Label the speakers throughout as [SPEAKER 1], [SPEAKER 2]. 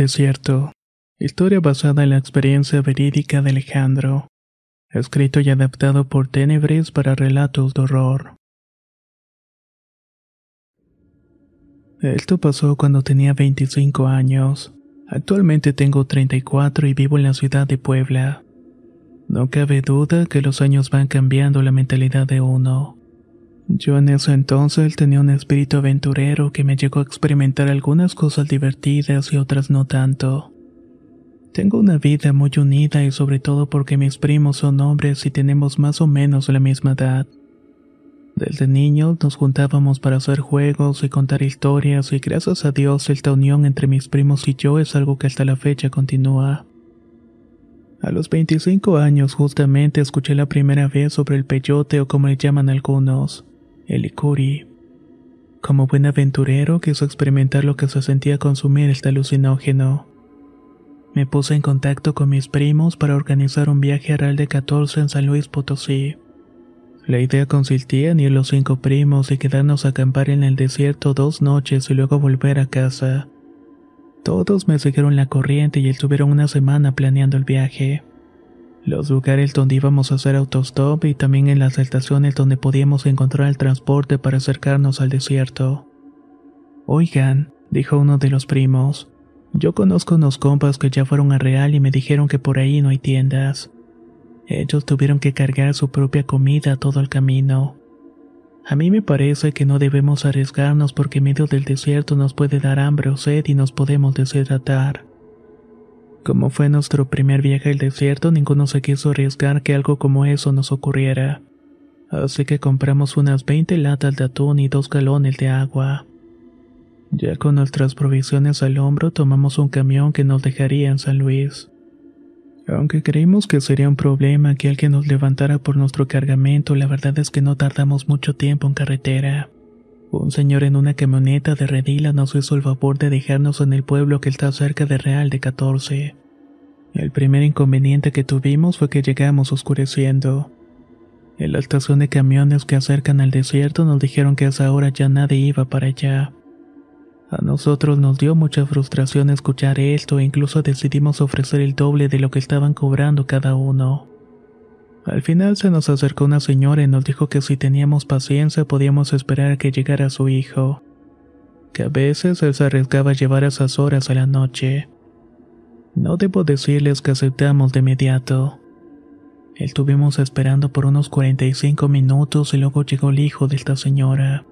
[SPEAKER 1] desierto. Historia basada en la experiencia verídica de Alejandro. Escrito y adaptado por Tenebris para relatos de horror. Esto pasó cuando tenía 25 años. Actualmente tengo 34 y vivo en la ciudad de Puebla. No cabe duda que los años van cambiando la mentalidad de uno. Yo en ese entonces tenía un espíritu aventurero que me llegó a experimentar algunas cosas divertidas y otras no tanto. Tengo una vida muy unida y sobre todo porque mis primos son hombres y tenemos más o menos la misma edad. Desde niños nos juntábamos para hacer juegos y contar historias y gracias a Dios esta unión entre mis primos y yo es algo que hasta la fecha continúa. A los 25 años justamente escuché la primera vez sobre el peyote o como le llaman algunos el licuri. Como buen aventurero quiso experimentar lo que se sentía consumir este alucinógeno. Me puse en contacto con mis primos para organizar un viaje a Real de 14 en San Luis Potosí. La idea consistía en ir los cinco primos y quedarnos a acampar en el desierto dos noches y luego volver a casa. Todos me siguieron la corriente y estuvieron una semana planeando el viaje los lugares donde íbamos a hacer autostop y también en las estaciones donde podíamos encontrar el transporte para acercarnos al desierto. Oigan, dijo uno de los primos, yo conozco unos compas que ya fueron a Real y me dijeron que por ahí no hay tiendas. Ellos tuvieron que cargar su propia comida todo el camino. A mí me parece que no debemos arriesgarnos porque en medio del desierto nos puede dar hambre o sed y nos podemos deshidratar. Como fue nuestro primer viaje al desierto, ninguno se quiso arriesgar que algo como eso nos ocurriera. Así que compramos unas 20 latas de atún y dos galones de agua. Ya con nuestras provisiones al hombro, tomamos un camión que nos dejaría en San Luis. Aunque creímos que sería un problema que alguien nos levantara por nuestro cargamento, la verdad es que no tardamos mucho tiempo en carretera. Un señor en una camioneta de redila nos hizo el favor de dejarnos en el pueblo que está cerca de Real de 14. El primer inconveniente que tuvimos fue que llegamos oscureciendo. En la estación de camiones que acercan al desierto nos dijeron que a esa hora ya nadie iba para allá. A nosotros nos dio mucha frustración escuchar esto e incluso decidimos ofrecer el doble de lo que estaban cobrando cada uno. Al final se nos acercó una señora y nos dijo que si teníamos paciencia podíamos esperar a que llegara su hijo, que a veces él se arriesgaba a llevar esas horas a la noche. No debo decirles que aceptamos de inmediato. Estuvimos esperando por unos 45 minutos y luego llegó el hijo de esta señora.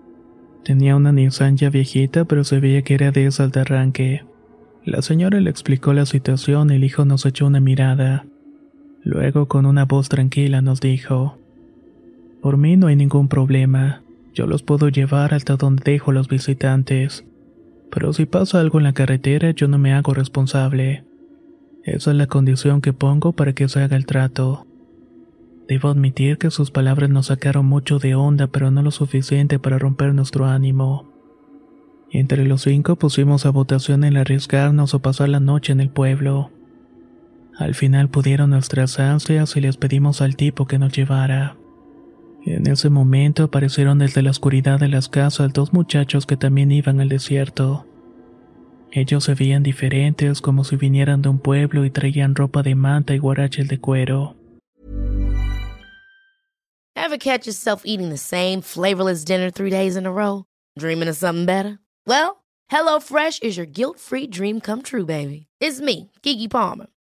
[SPEAKER 1] Tenía una Nissan viejita, pero se veía que era de esas de arranque. La señora le explicó la situación y el hijo nos echó una mirada. Luego con una voz tranquila nos dijo, Por mí no hay ningún problema, yo los puedo llevar hasta donde dejo los visitantes, pero si pasa algo en la carretera yo no me hago responsable. Esa es la condición que pongo para que se haga el trato. Debo admitir que sus palabras nos sacaron mucho de onda, pero no lo suficiente para romper nuestro ánimo. Entre los cinco pusimos a votación el arriesgarnos o pasar la noche en el pueblo. Al final pudieron nuestras ansias y les pedimos al tipo que nos llevara. En ese momento aparecieron desde la oscuridad de las casas dos muchachos que también iban al desierto. Ellos se veían diferentes como si vinieran de un pueblo y traían ropa de manta y guaraches de cuero.
[SPEAKER 2] Ever catch yourself eating the same flavorless dinner three days in a row? Dreaming of something better? Well, HelloFresh is your guilt-free dream come true, baby. It's me, Kiki Palmer.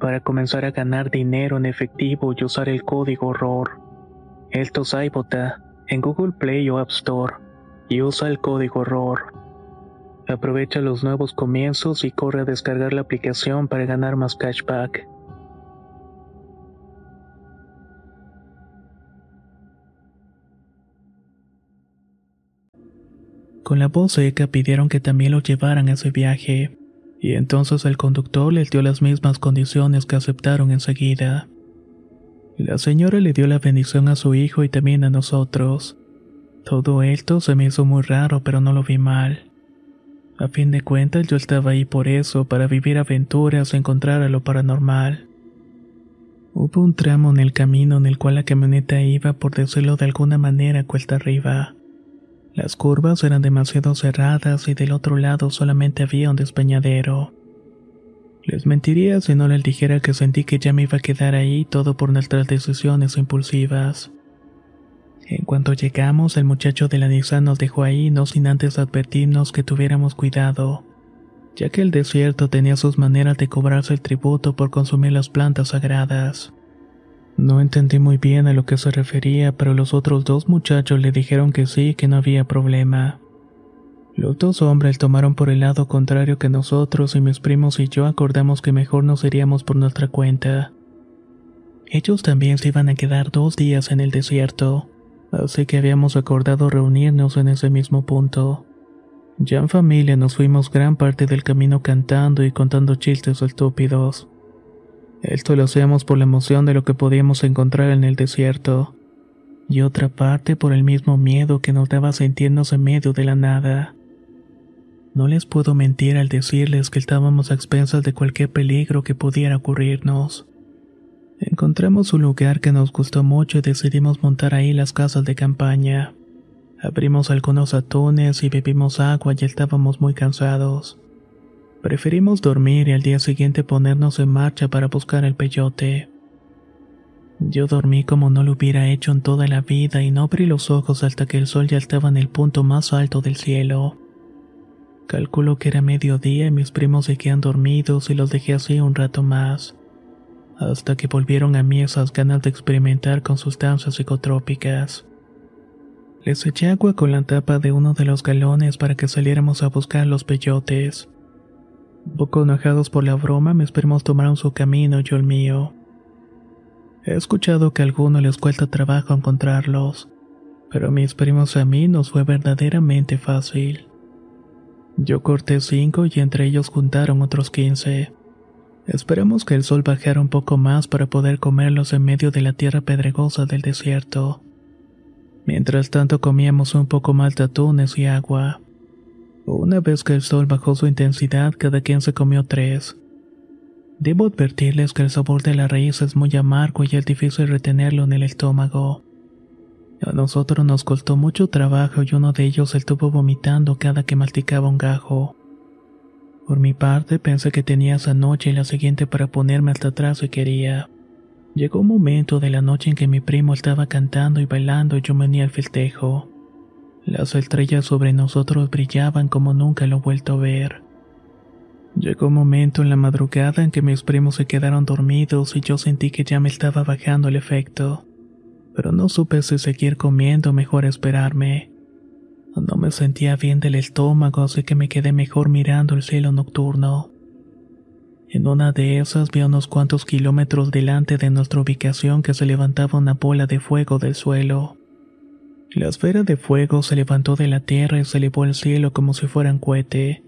[SPEAKER 1] para comenzar a ganar dinero en efectivo y usar el código ROR. Esto es en Google Play o App Store y usa el código ROR. Aprovecha los nuevos comienzos y corre a descargar la aplicación para ganar más cashback. Con la voz seca pidieron que también lo llevaran a ese viaje, y entonces el conductor les dio las mismas condiciones que aceptaron enseguida. La señora le dio la bendición a su hijo y también a nosotros. Todo esto se me hizo muy raro, pero no lo vi mal. A fin de cuentas yo estaba ahí por eso, para vivir aventuras o encontrar a lo paranormal. Hubo un tramo en el camino en el cual la camioneta iba, por decirlo de alguna manera, cuesta arriba. Las curvas eran demasiado cerradas y del otro lado solamente había un despeñadero. Les mentiría si no les dijera que sentí que ya me iba a quedar ahí todo por nuestras decisiones impulsivas. En cuanto llegamos, el muchacho de la Nissan nos dejó ahí no sin antes advertirnos que tuviéramos cuidado, ya que el desierto tenía sus maneras de cobrarse el tributo por consumir las plantas sagradas. No entendí muy bien a lo que se refería, pero los otros dos muchachos le dijeron que sí, que no había problema. Los dos hombres tomaron por el lado contrario que nosotros y mis primos y yo acordamos que mejor nos iríamos por nuestra cuenta. Ellos también se iban a quedar dos días en el desierto así que habíamos acordado reunirnos en ese mismo punto. Ya en familia nos fuimos gran parte del camino cantando y contando chistes estúpidos. Esto lo hacíamos por la emoción de lo que podíamos encontrar en el desierto, y otra parte por el mismo miedo que nos daba sentirnos en medio de la nada. No les puedo mentir al decirles que estábamos a expensas de cualquier peligro que pudiera ocurrirnos. Encontramos un lugar que nos gustó mucho y decidimos montar ahí las casas de campaña. Abrimos algunos atunes y bebimos agua y estábamos muy cansados. Preferimos dormir y al día siguiente ponernos en marcha para buscar el peyote. Yo dormí como no lo hubiera hecho en toda la vida y no abrí los ojos hasta que el sol ya estaba en el punto más alto del cielo. Calculo que era mediodía y mis primos se quedan dormidos y los dejé así un rato más, hasta que volvieron a mí esas ganas de experimentar con sustancias psicotrópicas. Les eché agua con la tapa de uno de los galones para que saliéramos a buscar los peyotes. Poco enojados por la broma, mis primos tomaron su camino y yo el mío. He escuchado que a algunos les cuesta trabajo encontrarlos, pero a mis primos a mí nos fue verdaderamente fácil. Yo corté cinco y entre ellos juntaron otros quince. Esperamos que el sol bajara un poco más para poder comerlos en medio de la tierra pedregosa del desierto. Mientras tanto comíamos un poco más de atunes y agua. Una vez que el sol bajó su intensidad, cada quien se comió tres. Debo advertirles que el sabor de la raíz es muy amargo y es difícil retenerlo en el estómago. A nosotros nos costó mucho trabajo y uno de ellos estuvo vomitando cada que masticaba un gajo. Por mi parte pensé que tenía esa noche y la siguiente para ponerme hasta atrás si quería. Llegó un momento de la noche en que mi primo estaba cantando y bailando y yo me uní al festejo. Las estrellas sobre nosotros brillaban como nunca lo he vuelto a ver. Llegó un momento en la madrugada en que mis primos se quedaron dormidos y yo sentí que ya me estaba bajando el efecto pero no supe si seguir comiendo o mejor esperarme. No me sentía bien del estómago, así que me quedé mejor mirando el cielo nocturno. En una de esas vi a unos cuantos kilómetros delante de nuestra ubicación que se levantaba una bola de fuego del suelo. La esfera de fuego se levantó de la tierra y se elevó al cielo como si fuera un cohete.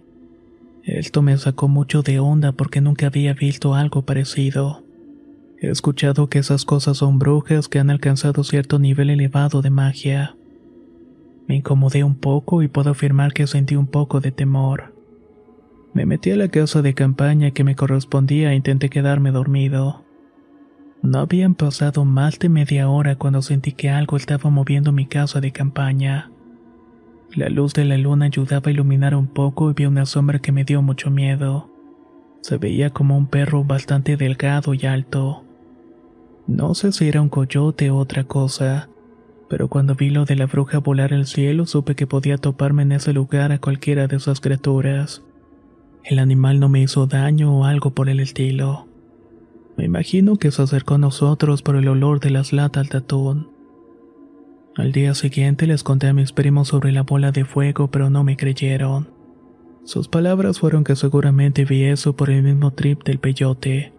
[SPEAKER 1] Esto me sacó mucho de onda porque nunca había visto algo parecido. He escuchado que esas cosas son brujas que han alcanzado cierto nivel elevado de magia. Me incomodé un poco y puedo afirmar que sentí un poco de temor. Me metí a la casa de campaña que me correspondía e intenté quedarme dormido. No habían pasado más de media hora cuando sentí que algo estaba moviendo mi casa de campaña. La luz de la luna ayudaba a iluminar un poco y vi una sombra que me dio mucho miedo. Se veía como un perro bastante delgado y alto. No sé si era un coyote o otra cosa, pero cuando vi lo de la bruja volar al cielo supe que podía toparme en ese lugar a cualquiera de esas criaturas. El animal no me hizo daño o algo por el estilo. Me imagino que se acercó a nosotros por el olor de las latas de atún. Al día siguiente les conté a mis primos sobre la bola de fuego, pero no me creyeron. Sus palabras fueron que seguramente vi eso por el mismo trip del peyote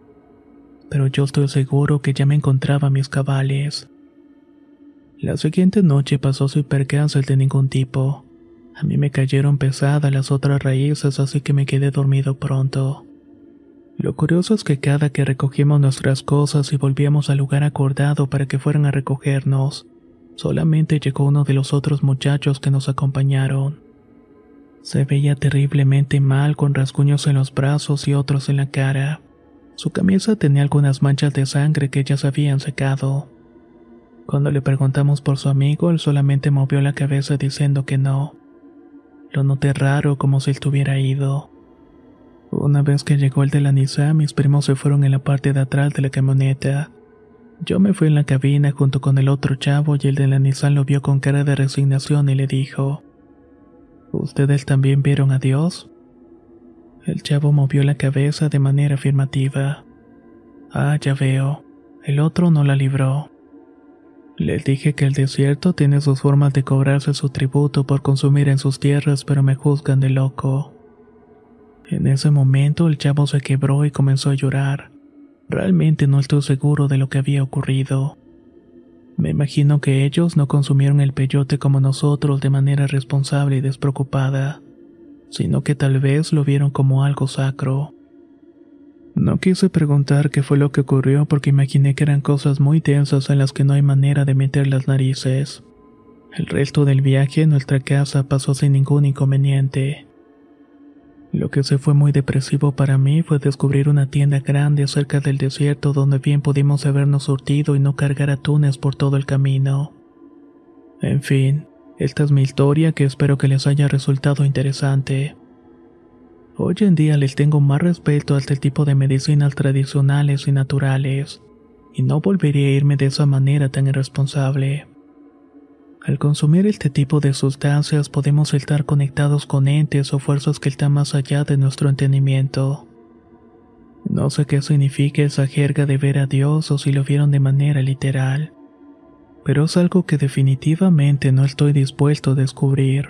[SPEAKER 1] pero yo estoy seguro que ya me encontraba a mis cabales. La siguiente noche pasó sin percance de ningún tipo. A mí me cayeron pesadas las otras raíces, así que me quedé dormido pronto. Lo curioso es que cada que recogimos nuestras cosas y volvíamos al lugar acordado para que fueran a recogernos, solamente llegó uno de los otros muchachos que nos acompañaron. Se veía terriblemente mal con rasguños en los brazos y otros en la cara. Su camisa tenía algunas manchas de sangre que ya se habían secado. Cuando le preguntamos por su amigo, él solamente movió la cabeza diciendo que no. Lo noté raro como si estuviera ido. Una vez que llegó el de la Nissan, mis primos se fueron en la parte de atrás de la camioneta. Yo me fui en la cabina junto con el otro chavo y el de la Nissan lo vio con cara de resignación y le dijo, ¿Ustedes también vieron a Dios? El chavo movió la cabeza de manera afirmativa. Ah, ya veo. El otro no la libró. Les dije que el desierto tiene sus formas de cobrarse su tributo por consumir en sus tierras, pero me juzgan de loco. En ese momento el chavo se quebró y comenzó a llorar. Realmente no estoy seguro de lo que había ocurrido. Me imagino que ellos no consumieron el peyote como nosotros de manera responsable y despreocupada sino que tal vez lo vieron como algo sacro. No quise preguntar qué fue lo que ocurrió porque imaginé que eran cosas muy tensas en las que no hay manera de meter las narices. El resto del viaje en nuestra casa pasó sin ningún inconveniente. Lo que se fue muy depresivo para mí fue descubrir una tienda grande cerca del desierto donde bien pudimos habernos surtido y no cargar atunes por todo el camino. En fin, esta es mi historia que espero que les haya resultado interesante. Hoy en día les tengo más respeto a este tipo de medicinas tradicionales y naturales. y no volvería a irme de esa manera tan irresponsable. Al consumir este tipo de sustancias podemos estar conectados con entes o fuerzas que están más allá de nuestro entendimiento. No sé qué significa esa jerga de ver a Dios o si lo vieron de manera literal, pero es algo que definitivamente no estoy dispuesto a descubrir.